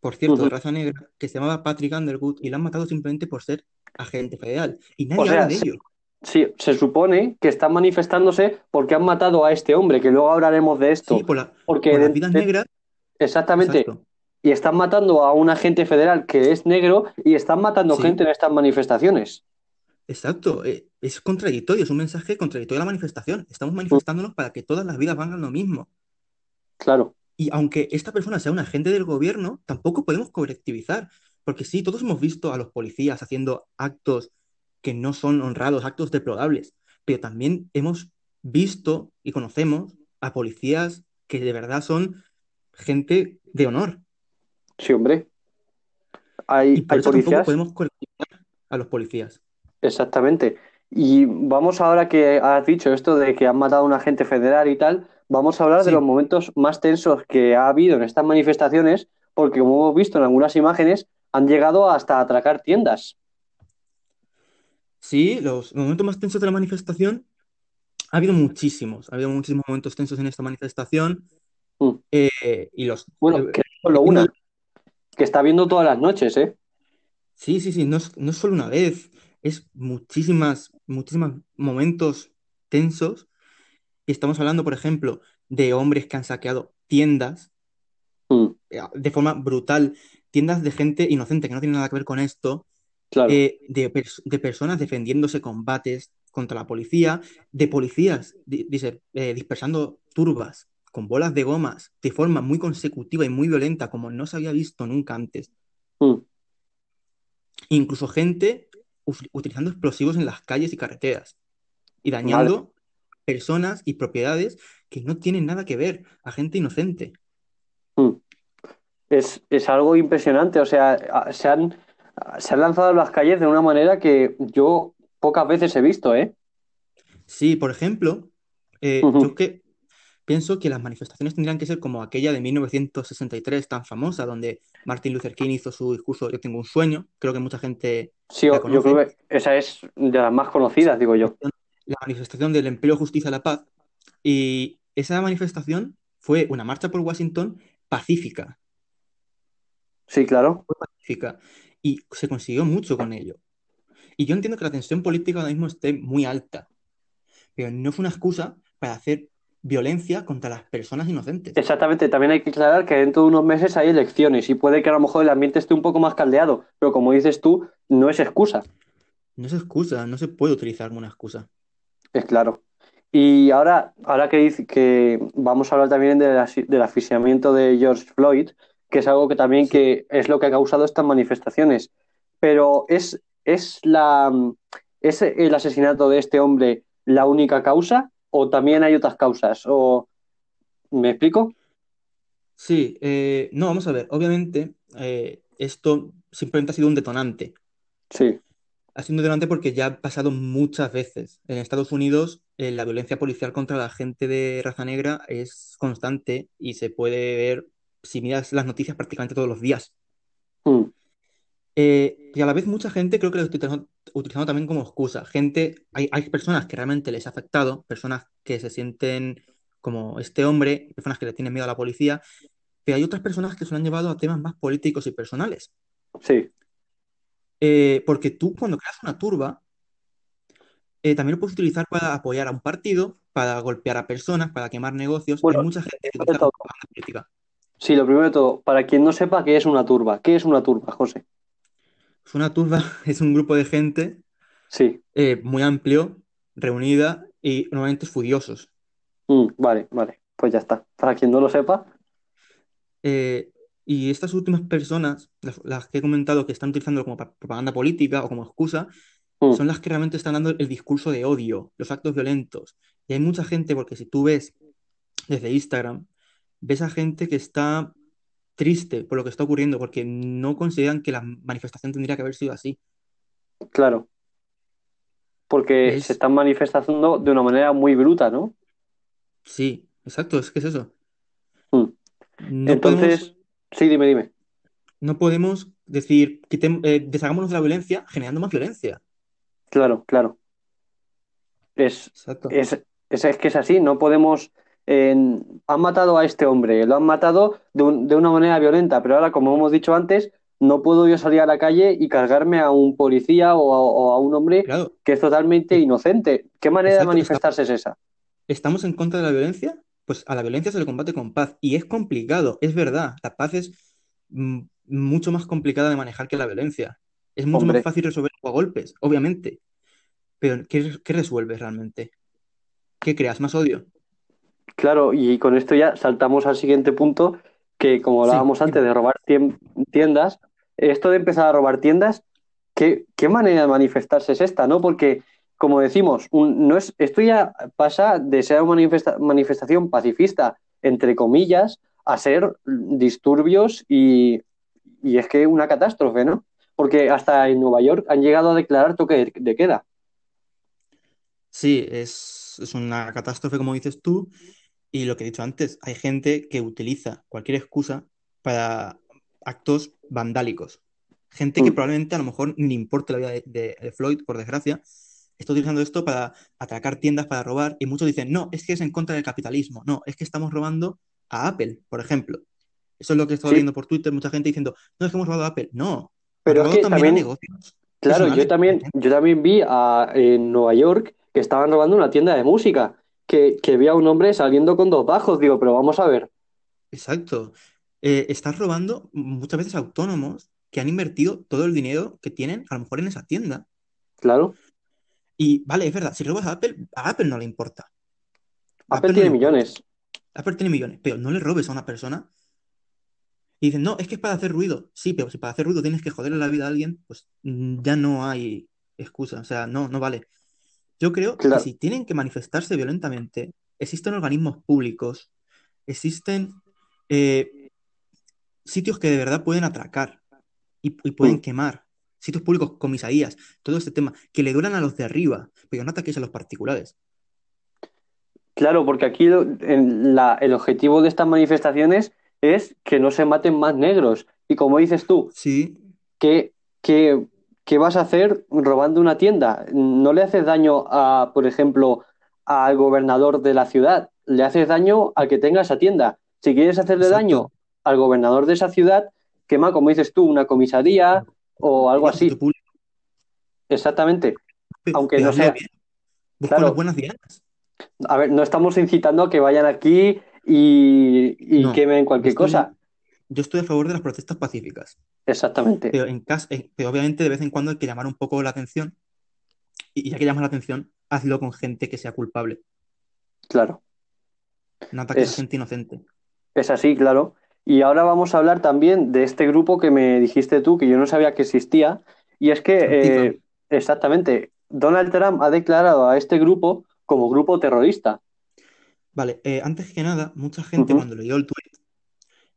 por cierto, de raza negra, que se llamaba Patrick Underwood y lo han matado simplemente por ser agente federal. Y nadie O sea, de sí. ello. Sí, se supone que están manifestándose porque han matado a este hombre, que luego hablaremos de esto. Sí, por, la- porque por las vidas de- negras. Exactamente, Exacto. y están matando a un agente federal que es negro y están matando Sí. gente en estas manifestaciones. Exacto, eh, es contradictorio, es un mensaje contradictorio a la manifestación. Estamos manifestándonos para que todas las vidas valgan lo mismo. Claro, Y aunque esta persona sea un agente del gobierno, tampoco podemos colectivizar, porque sí, todos hemos visto a los policías haciendo actos que no son honrados, actos deplorables, pero también hemos visto y conocemos a policías que de verdad son gente de honor. sí, hombre. Y Hay, por hay eso tampoco policías. podemos a los policías. Exactamente. Y vamos ahora que has dicho esto de que han matado a un agente federal y tal, vamos a hablar de los momentos más tensos que ha habido en estas manifestaciones, porque como hemos visto en algunas imágenes, han llegado hasta atracar tiendas. Sí, los momentos más tensos de la manifestación, ha habido muchísimos, ha habido muchísimos momentos tensos en esta manifestación, Mm. eh, y los... Bueno, eh, que no solo una, que está viendo todas las noches, ¿eh? Sí, sí, sí, no es, no es solo una vez, es muchísimas, muchísimos momentos tensos. Y estamos hablando, por ejemplo, de hombres que han saqueado tiendas Mm, eh, de forma brutal, tiendas de gente inocente que no tiene nada que ver con esto, claro. eh, de, pers- de personas defendiéndose combates contra la policía, de policías di- eh, dispersando turbas con bolas de gomas de forma muy consecutiva y muy violenta, como no se había visto nunca antes. Mm, Incluso gente utilizando explosivos en las calles y carreteras y dañando personas y propiedades que no tienen nada que ver a gente inocente. mm. Es, es algo impresionante. O sea, se han, se han lanzado a las calles de una manera que yo pocas veces he visto, ¿eh? Sí, por ejemplo, eh, yo que pienso que las manifestaciones tendrían que ser como aquella de 1963 tan famosa, donde Martin Luther King hizo su discurso Yo tengo un sueño. Creo que mucha gente Sí, la yo creo que esa es de las más conocidas, digo yo. La manifestación del empleo, justicia, la paz. Y esa manifestación fue una marcha por Washington pacífica. Sí, claro. fue pacífica y se consiguió mucho con ello. Y yo entiendo que la tensión política ahora mismo esté muy alta, pero no fue una excusa para hacer violencia contra las personas inocentes. Exactamente, también hay que aclarar que dentro de unos meses hay elecciones y puede que a lo mejor el ambiente esté un poco más caldeado, pero como dices tú, no es excusa, No es excusa, no se puede utilizar como una excusa. es claro. Y ahora, ahora que, dice- que vamos a hablar también del, del asfixiamiento de George Floyd, que es algo que también Sí. que es lo que ha causado estas manifestaciones. Pero ¿es, es, la, ¿es el asesinato de este hombre la única causa o también hay otras causas? ¿O me explico? Sí, eh, no, vamos a ver, obviamente eh, esto simplemente ha sido un detonante. Sí, Ha sido un detonante porque ya ha pasado muchas veces. En Estados Unidos eh, la violencia policial contra la gente de raza negra es constante y se puede ver, si miras las noticias, prácticamente todos los días. Mm, y a la vez mucha gente creo que lo estoy utilizando, también como excusa. Gente, hay, hay personas que realmente les ha afectado, personas que se sienten como este hombre, personas que le tienen miedo a la policía, pero hay otras personas que se lo han llevado a temas más políticos y personales. sí, Eh, porque tú cuando creas una turba, eh, también lo puedes utilizar para apoyar a un partido, para golpear a personas, para quemar negocios. Bueno, hay mucha gente que propaganda política. Sí, lo primero de todo, para quien no sepa qué es una turba, ¿qué es una turba, José? Pues Una turba es un grupo de gente Sí, eh, muy amplio, reunida y normalmente furiosos. Mm, vale, vale, pues ya está. Para quien no lo sepa, Eh, y estas últimas personas, las, las que he comentado que están utilizando como pa- propaganda política o como excusa, mm, son las que realmente están dando el discurso de odio, los actos violentos. Y hay mucha gente, porque si tú ves desde Instagram, ves a gente que está triste por lo que está ocurriendo, porque no consideran que la manifestación tendría que haber sido así. claro, porque Es- se están manifestando de una manera muy bruta, ¿no? Sí, exacto, es que es eso. Mm. No Entonces, podemos, sí, dime, dime. no podemos decir, quitem- eh, deshagámonos de la violencia generando más violencia. Claro, claro. Es, Exacto. es, es, es que es así, no podemos han matado a este hombre, lo han matado de, un- de una manera violenta, pero ahora, como hemos dicho antes, no puedo yo salir a la calle y cargarme a un policía o a, o a un hombre Claro, que es totalmente inocente. ¿Qué manera de manifestarse es esa? ¿estamos en contra de la violencia? Pues a la violencia se le combate con paz. Y es complicado, es verdad. La paz es mm, mucho más complicada de manejar que la violencia. Es mucho Hombre. más fácil resolver a golpes, obviamente. Pero ¿qué, qué resuelves realmente? ¿Qué creas? ¿Más odio? Claro, y con esto ya saltamos al siguiente punto, que como hablábamos antes de robar tiendas, esto de empezar a robar tiendas, ¿qué, qué manera de manifestarse es esta, no? Porque, como decimos, un- no es, esto ya pasa de ser una manifesta- manifestación pacifista, entre comillas, a ser disturbios y, y es que una catástrofe, ¿no? Porque hasta en Nueva York han llegado a declarar toque de- de queda. Sí, es, es una catástrofe, como dices tú, y lo que he dicho antes, hay gente que utiliza cualquier excusa para actos vandálicos. Gente que Mm. probablemente a lo mejor ni le importa la vida de, de- de Floyd, por desgracia, está utilizando esto para atracar tiendas, para robar, y muchos dicen, no, es que es en contra del capitalismo, no, es que estamos robando a Apple, por ejemplo. Eso es lo que he estado Sí. viendo por Twitter, mucha gente diciendo, no, es que hemos robado a Apple. No, Pero es que también también- negocios. Claro, yo también, yo también vi a, en Nueva York que estaban robando una tienda de música, que, que vi a un hombre saliendo con dos bajos, digo, pero vamos a ver. Exacto. Eh, estás robando muchas veces autónomos que han invertido todo el dinero que tienen, a lo mejor en esa tienda. Claro, Y vale, es verdad, si robas a Apple, a Apple no le importa. Apple no tiene importa. millones. Apple tiene millones, pero no le robes a una persona y dicen, no, es que es para hacer ruido. Sí, pero si para hacer ruido tienes que joderle la vida a alguien, pues ya no hay excusa. O sea, no, no vale. Yo creo que si tienen que manifestarse violentamente, existen organismos públicos, existen eh, sitios que de verdad pueden atracar y, y pueden Mm. quemar. Sitios públicos, comisarías, todo este tema, que le duran a los de arriba, pero no ataques a los particulares. Claro, porque aquí lo- en la- el objetivo de estas manifestaciones es que no se maten más negros. Y como dices tú, Sí, ¿qué, qué, qué vas a hacer robando una tienda? No le haces daño a, por ejemplo, al gobernador de la ciudad, le haces daño al que tenga esa tienda. Si quieres hacerle Exacto. daño al gobernador de esa ciudad, quema, como dices tú, una comisaría o algo así. público, Exactamente. Aunque pero no sea- Claro. las buenas dianas. A ver, no estamos incitando a que vayan aquí y, y No, quemen cualquier cosa. Yo estoy a favor de las protestas pacíficas, Exactamente. pero, en cas- eh, pero obviamente de vez en cuando hay que llamar un poco la atención y ya que llamas la atención, hazlo con gente que sea culpable, Claro. no ataques Es- a gente inocente. Es así, claro. Y ahora vamos a hablar también de este grupo que me dijiste tú, que yo no sabía que existía. Y es que, eh, exactamente, Donald Trump ha declarado a este grupo como grupo terrorista. Vale, eh, antes que nada, mucha gente cuando leyó el tweet,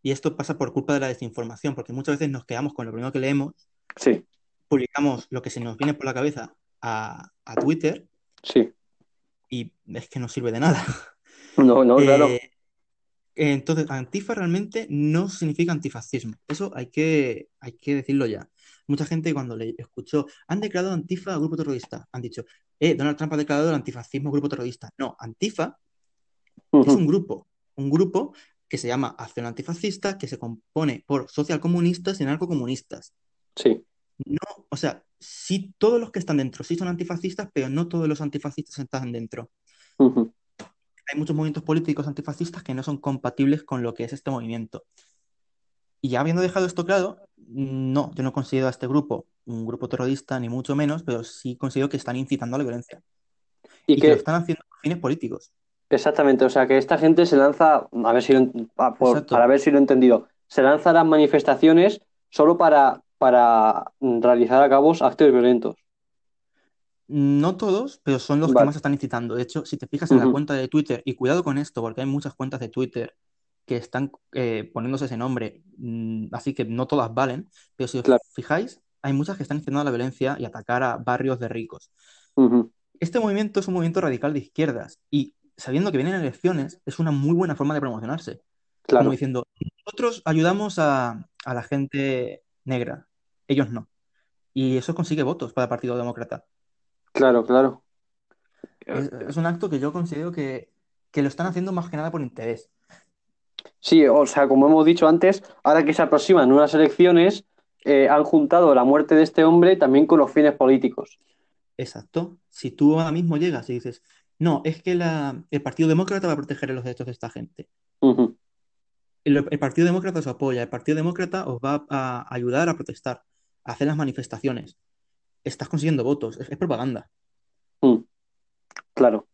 y esto pasa por culpa de la desinformación, porque muchas veces nos quedamos con lo primero que leemos, Sí, publicamos lo que se nos viene por la cabeza a, a Twitter sí. y es que no sirve de nada. No, no, claro. Eh, entonces, antifa realmente no significa antifascismo. Eso hay que, hay que decirlo ya. Mucha gente cuando le escuchó, han declarado antifa grupo terrorista, han dicho, eh, Donald Trump ha declarado el antifascismo grupo terrorista. No, antifa es un grupo, un grupo que se llama Acción Antifascista, que se compone por socialcomunistas y anarcocomunistas. Sí, No, o sea, sí todos los que están dentro sí son antifascistas, pero no todos los antifascistas están dentro. Hay muchos movimientos políticos antifascistas que no son compatibles con lo que es este movimiento. Y ya habiendo dejado esto claro, no, yo no considero a este grupo un grupo terrorista, ni mucho menos, pero sí considero que están incitando a la violencia. Y Y que lo que, están haciendo con fines políticos. Exactamente, o sea, que esta gente se lanza, a ver si lo, a- por- para ver si lo he entendido, se lanza a las manifestaciones solo para, para realizar a cabo actos violentos. No todos, pero son los que más están incitando. De hecho, si te fijas en la cuenta de Twitter, y cuidado con esto, porque hay muchas cuentas de Twitter que están eh, poniéndose ese nombre, mm, así que no todas valen, pero si os Claro. fijáis, hay muchas que están incitando a la violencia y atacar a barrios de ricos. Este movimiento es un movimiento radical de izquierdas y sabiendo que vienen elecciones, es una muy buena forma de promocionarse. Claro, Como diciendo, nosotros ayudamos a, a la gente negra, ellos no. Y eso consigue votos para el Partido Demócrata. claro, claro. Es, es un acto que yo considero que, que lo están haciendo más que nada por interés. Sí, o sea, como hemos dicho antes, ahora que se aproximan unas elecciones, eh, han juntado la muerte de este hombre también con los fines políticos. Exacto. Si tú ahora mismo llegas y dices, no, es que la- el Partido Demócrata va a proteger los derechos de esta gente. El, el Partido Demócrata os apoya, el Partido Demócrata os va a ayudar a protestar, a hacer las manifestaciones. Estás consiguiendo votos, es, es propaganda. Mm, Claro.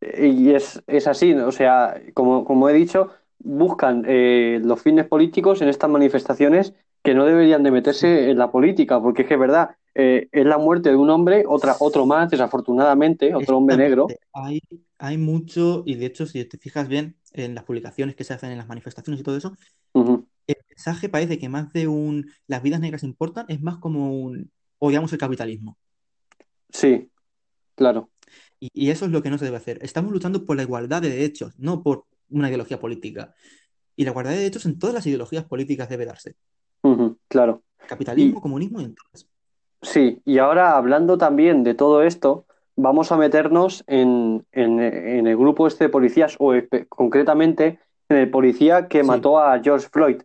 Y es, es así, ¿no? o sea, como, como he dicho, buscan eh, los fines políticos en estas manifestaciones que no deberían de meterse en la política, porque es que es verdad, eh, es la muerte de un hombre, otra, otro más, desafortunadamente, otro hombre negro. Hay, hay mucho, y de hecho, si te fijas bien en las publicaciones que se hacen en las manifestaciones y todo eso, el mensaje parece que más de un las vidas negras importan, es más como un odiamos el capitalismo. Sí, claro. Y, y eso es lo que no se debe hacer. Estamos luchando por la igualdad de derechos, no por una ideología política. Y la igualdad de derechos en todas las ideologías políticas debe darse. Claro. Capitalismo, comunismo y en todas. Sí, y ahora hablando también de todo esto, vamos a meternos en, en- en el grupo este de policías, o concretamente en el policía que Sí. mató a George Floyd.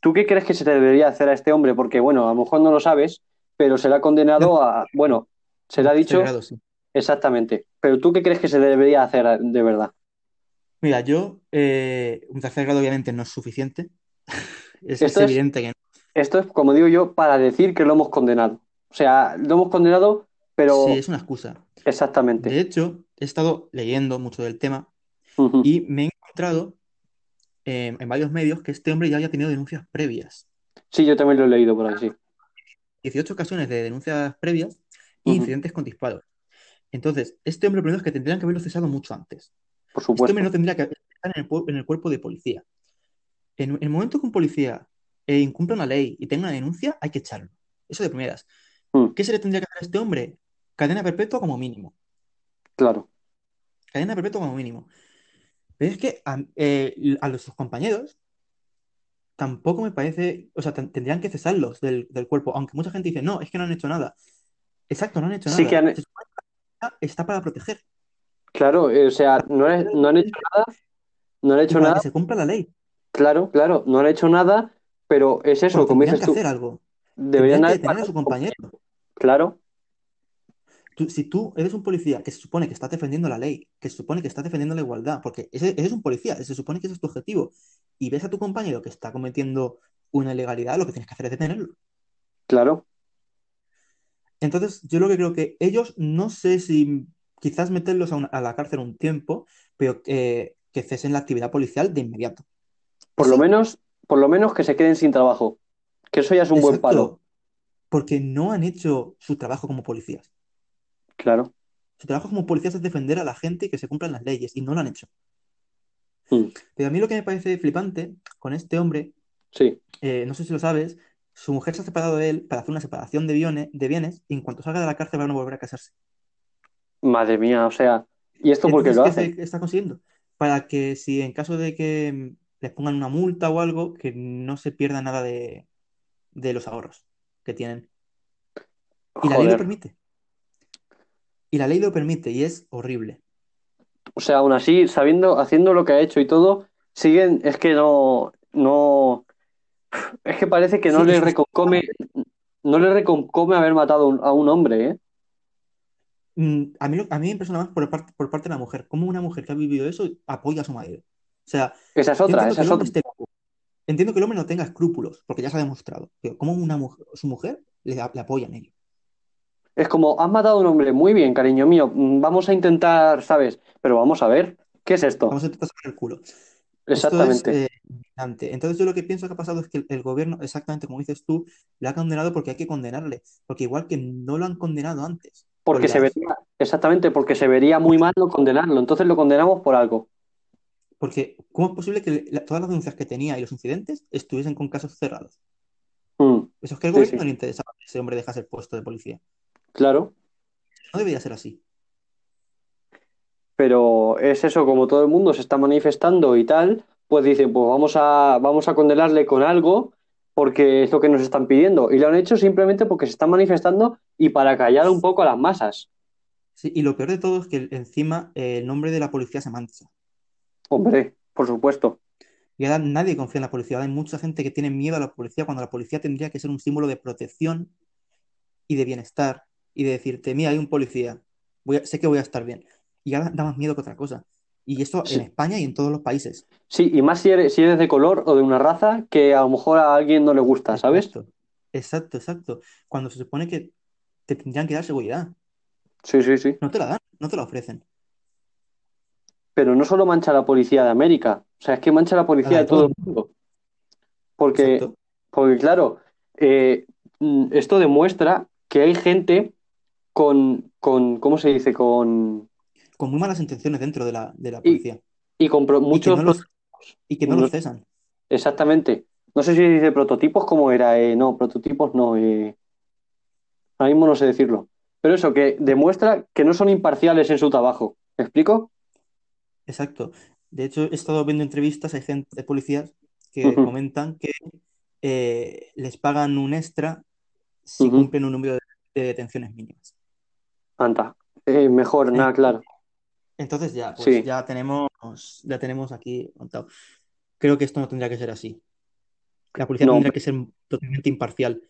¿Tú qué crees que se debería hacer a este hombre? Porque, bueno, a lo mejor no lo sabes, pero se le ha condenado a, bueno, se le ha dicho Tercer grado, sí. exactamente. Pero ¿tú qué crees que se debería hacer de verdad? Mira, yo, eh, un tercer grado obviamente no es suficiente. Es, Esto es es- evidente que no. Esto es, como digo yo, para decir que lo hemos condenado. O sea, lo hemos condenado, pero Sí, es una excusa. exactamente. De hecho, he estado leyendo mucho del tema y me he encontrado eh, en varios medios que este hombre ya había tenido denuncias previas. Sí, yo también lo he leído por ahí, sí. 18 ocasiones de denuncias previas e Ujú. incidentes con disparos. Entonces, este hombre, lo primero es que tendrían que haberlo cesado mucho antes. Por Este supuesto. hombre no tendría que estar en el, pu- en el cuerpo de policía. En, en el momento que un policía eh, incumpla una ley y tenga una denuncia, hay que echarlo. Eso de primeras. Mm. ¿Qué se le tendría que hacer a este hombre? Cadena perpetua como mínimo. Claro. Cadena perpetua como mínimo. Pero es que a, eh, a los sus compañeros tampoco me parece, o sea, ten- tendrían que cesarlos del, del cuerpo, aunque mucha gente dice, no, es que no han hecho nada. Exacto, no han hecho Sí nada. que han- está para proteger, Claro, eh, o sea, no, han- no han hecho nada, no han hecho para nada, que se cumpla la ley. claro, claro, no han hecho nada, pero es eso, como dices que tú, hacer algo. deberían a su compañero. Claro, Tú- si tú eres un policía que se supone que está defendiendo la ley, que se supone que está defendiendo la igualdad, porque ese, ese es un policía, se supone que ese es tu objetivo, y ves a tu compañero que está cometiendo una ilegalidad, lo que tienes que hacer es detenerlo. claro, Entonces, yo lo que creo que ellos, no sé si quizás meterlos a, una- a la cárcel un tiempo, pero que, que cesen la actividad policial de inmediato. por lo menos, por lo menos que se queden sin trabajo, que eso ya es un buen palo, porque no han hecho su trabajo como policías. claro, Su trabajo como policías es defender a la gente y que se cumplan las leyes, y no lo han hecho. Mm, Pero a mí lo que me parece flipante con este hombre, sí, eh, no sé si lo sabes, su mujer se ha separado de él para hacer una separación de bienes, de bienes y en cuanto salga de la cárcel van a volver a casarse. madre mía, o sea, ¿y esto por qué lo ¿qué hace? se está consiguiendo? Para que si en caso de que mm, les pongan una multa o algo, que no se pierda nada de, de los ahorros que tienen. Y la ley lo permite. Y la ley lo permite y es horrible. o sea, aún así, sabiendo, haciendo lo que ha hecho y todo, siguen, es que no, no, es que parece que no Sí, le reconcome, no le reconcome haber matado a un- hombre, ¿eh? Mm, A mí, a mí me impresiona más por parte, por parte de la mujer. Cómo una mujer que ha vivido eso apoya a su marido. O sea, Esa es otra, esa es otra. esté. Entiendo que el hombre no tenga escrúpulos, porque ya se ha demostrado. Pero cómo una mujer, su mujer le, le apoya en ello. Es como, has matado a un hombre, muy bien, cariño mío, mm, vamos a intentar, ¿sabes? Pero vamos a ver, ¿qué es esto? Vamos a intentar sacar el culo. Esto es Exactamente. eh. Entonces yo lo que pienso que ha pasado es que el, el gobierno, exactamente como dices tú, le ha condenado porque hay que condenarle. Porque igual que no lo han condenado antes. por Porque se vería, exactamente, porque se vería muy mal no condenarlo. Entonces lo condenamos por algo. Porque ¿cómo es posible que la- todas las denuncias que tenía y los incidentes estuviesen con casos cerrados? Mm, Eso es que al Sí, gobierno sí. no le interesaba que ese hombre dejase el puesto de policía. claro. No debería ser así. Pero es eso, como todo el mundo se está manifestando y tal, pues dicen, pues vamos a, vamos a condenarle con algo porque es lo que nos están pidiendo. Y lo han hecho simplemente porque se están manifestando y para callar un poco a las masas. Sí, y lo peor de todo es que encima el nombre de la policía se mancha. Hombre, por supuesto. Y ahora nadie confía en la policía. Ahora hay mucha gente que tiene miedo a la policía cuando la policía tendría que ser un símbolo de protección y de bienestar y de decirte, mira, hay un policía, voy a- sé que voy a estar bien. Y ahora da más miedo que otra cosa. Y esto Sí. en España y en todos los países. Sí, y más si eres, si eres de color o de una raza que a lo mejor a alguien no le gusta, ¿sabes? Exacto, exacto, exacto. Cuando se supone que te tendrían que dar seguridad. Sí, sí, sí. No te la dan, no te la ofrecen. Pero no solo mancha a la policía de América, o sea, es que mancha a la policía A la de todo el mundo. Porque, Exacto. porque claro, eh, mm, esto demuestra que hay gente con, con, ¿cómo se dice? Con, Con muy malas intenciones dentro de la, de la policía. y con pro- Y que muchos... no los, y que no no- los cesan. Exactamente. No sé si dice prototipos como era. eh, no, prototipos no. eh, ahora mismo no sé decirlo. Pero eso, que demuestra que no son imparciales en su trabajo. ¿Me explico? Exacto. De hecho, he estado viendo entrevistas, hay gente de policías que comentan que eh, les pagan un extra si cumplen un número de, de detenciones mínimas. Anda. Eh, mejor, nada, claro. Entonces ya, pues Sí. ya tenemos, ya tenemos aquí montado. Creo que esto no tendría que ser así. La policía No, tendría que ser totalmente imparcial.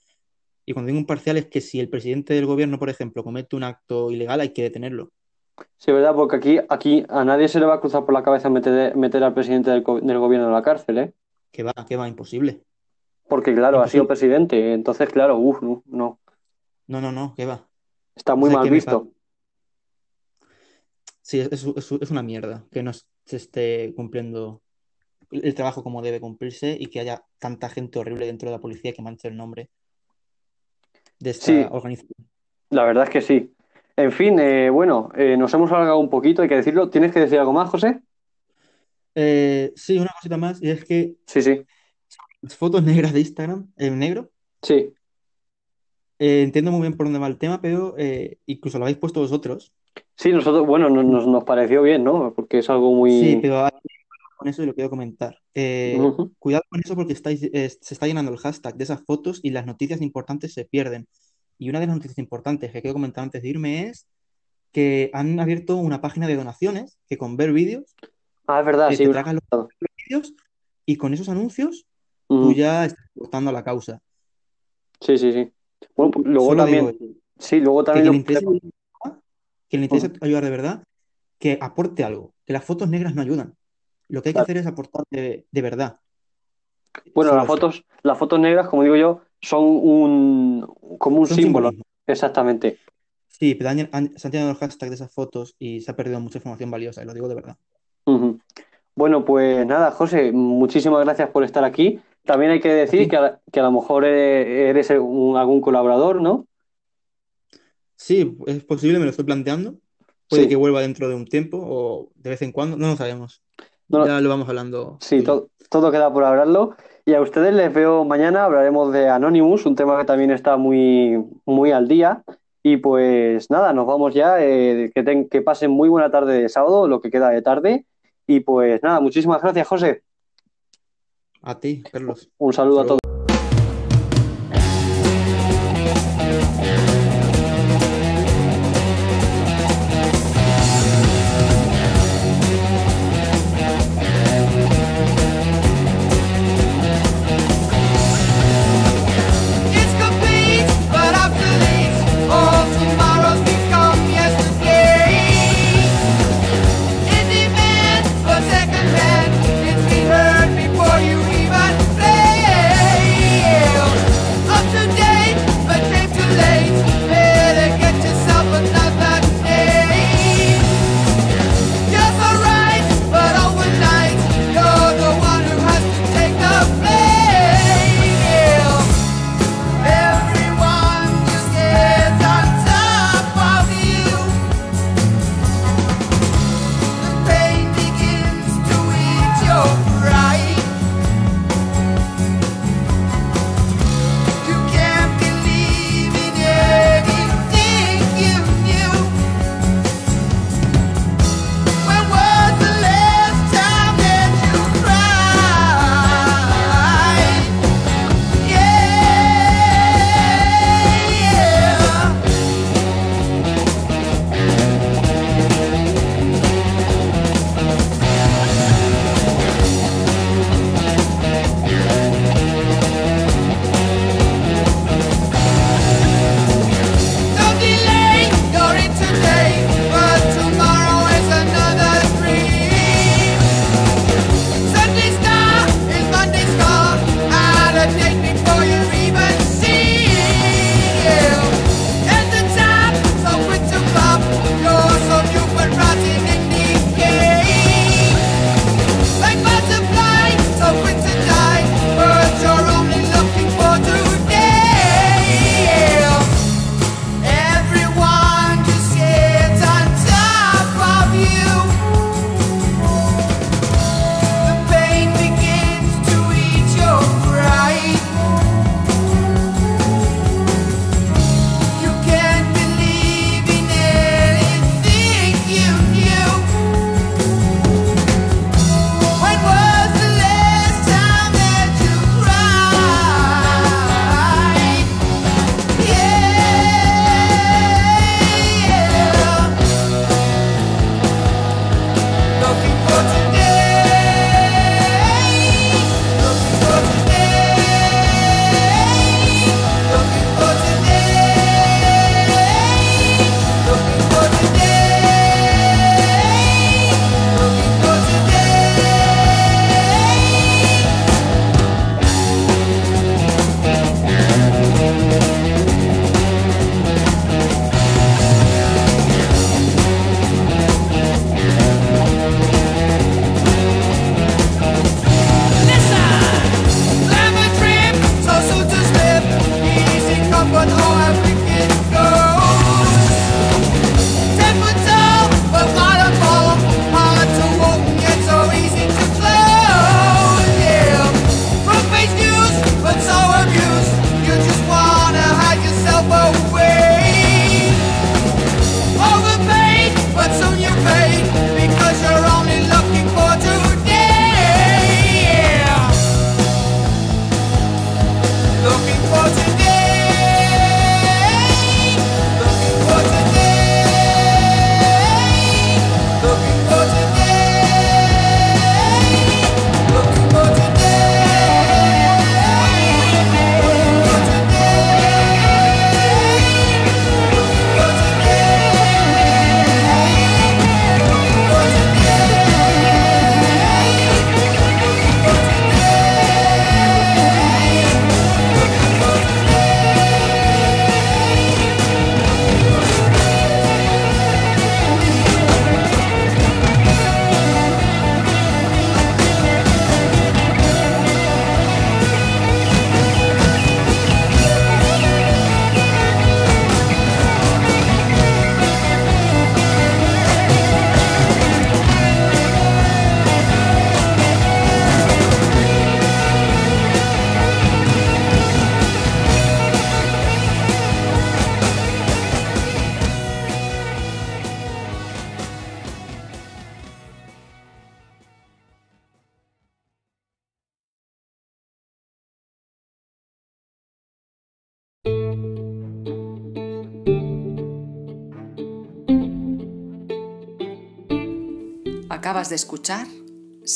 Y cuando digo imparcial es que si el presidente del gobierno, por ejemplo, comete un acto ilegal, hay que detenerlo. Sí, ¿verdad? Porque aquí, aquí a nadie se le va a cruzar por la cabeza meter, meter al presidente del, co- del gobierno en la cárcel, ¿eh? Que va, que va, imposible. Porque, claro, ha sido Imposible. presidente. Entonces, claro, uff, no, no. No, no, no, que va. Está muy mal que me visto. Sí, es, es- una mierda que no se esté cumpliendo el trabajo como debe cumplirse y que haya tanta gente horrible dentro de la policía que manche el nombre de esta Sí. organización. La verdad es que sí. En fin, eh, bueno, eh, nos hemos alargado un poquito, hay que decirlo. ¿Tienes que decir algo más, José? Eh, sí, una cosita más, y es que Sí, sí. las fotos negras de Instagram, en negro, Sí. eh, entiendo muy bien por dónde va el tema, pero eh, incluso lo habéis puesto vosotros. Sí, nosotros, bueno, nos, nos, nos pareció bien, ¿no? Porque es algo muy... Sí, pero hay- con eso y lo quiero comentar. Eh, cuidado con eso porque estáis, eh, se está llenando el hashtag de esas fotos y las noticias importantes se pierden. Y una de las noticias importantes que quiero comentar antes de irme es que han abierto una página de donaciones que con ver vídeos Ah, es verdad, que sí. te una- tragan los vídeos y con esos anuncios tú ya estás aportando a la causa. Sí, sí, sí. Bueno, pues luego Solo también... digo Sí, luego que también... quien lo le interese ayudar, de verdad, que aporte algo, que las fotos negras no ayudan. Lo que hay que hacer es aportar de, de verdad. Bueno, Solo las eso. fotos, las fotos negras, como digo yo, son un... como un Son símbolo. simbolismo. Exactamente. Sí, pero han- han- se han llenado el hashtag de esas fotos y se ha perdido mucha información valiosa, y lo digo de verdad. Bueno, pues nada, José, muchísimas gracias por estar aquí. También hay que decir que a, que a lo mejor eh, eres un- algún colaborador, ¿no? Sí, es posible, me lo estoy planteando. Puede Sí. que vuelva dentro de un tiempo o de vez en cuando, no lo sabemos. No Ya lo vamos hablando. Sí, to- todo queda por hablarlo. Y a ustedes les veo mañana, hablaremos de Anonymous, un tema que también está muy, muy al día. Y pues nada, nos vamos ya. eh, que, ten- que pasen muy buena tarde de sábado, lo que queda de tarde. Y pues nada, muchísimas gracias, José. A ti, Carlos. Un saludo a todos.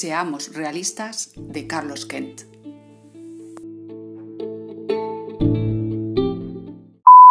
Seamos realistas de Carlos Kent.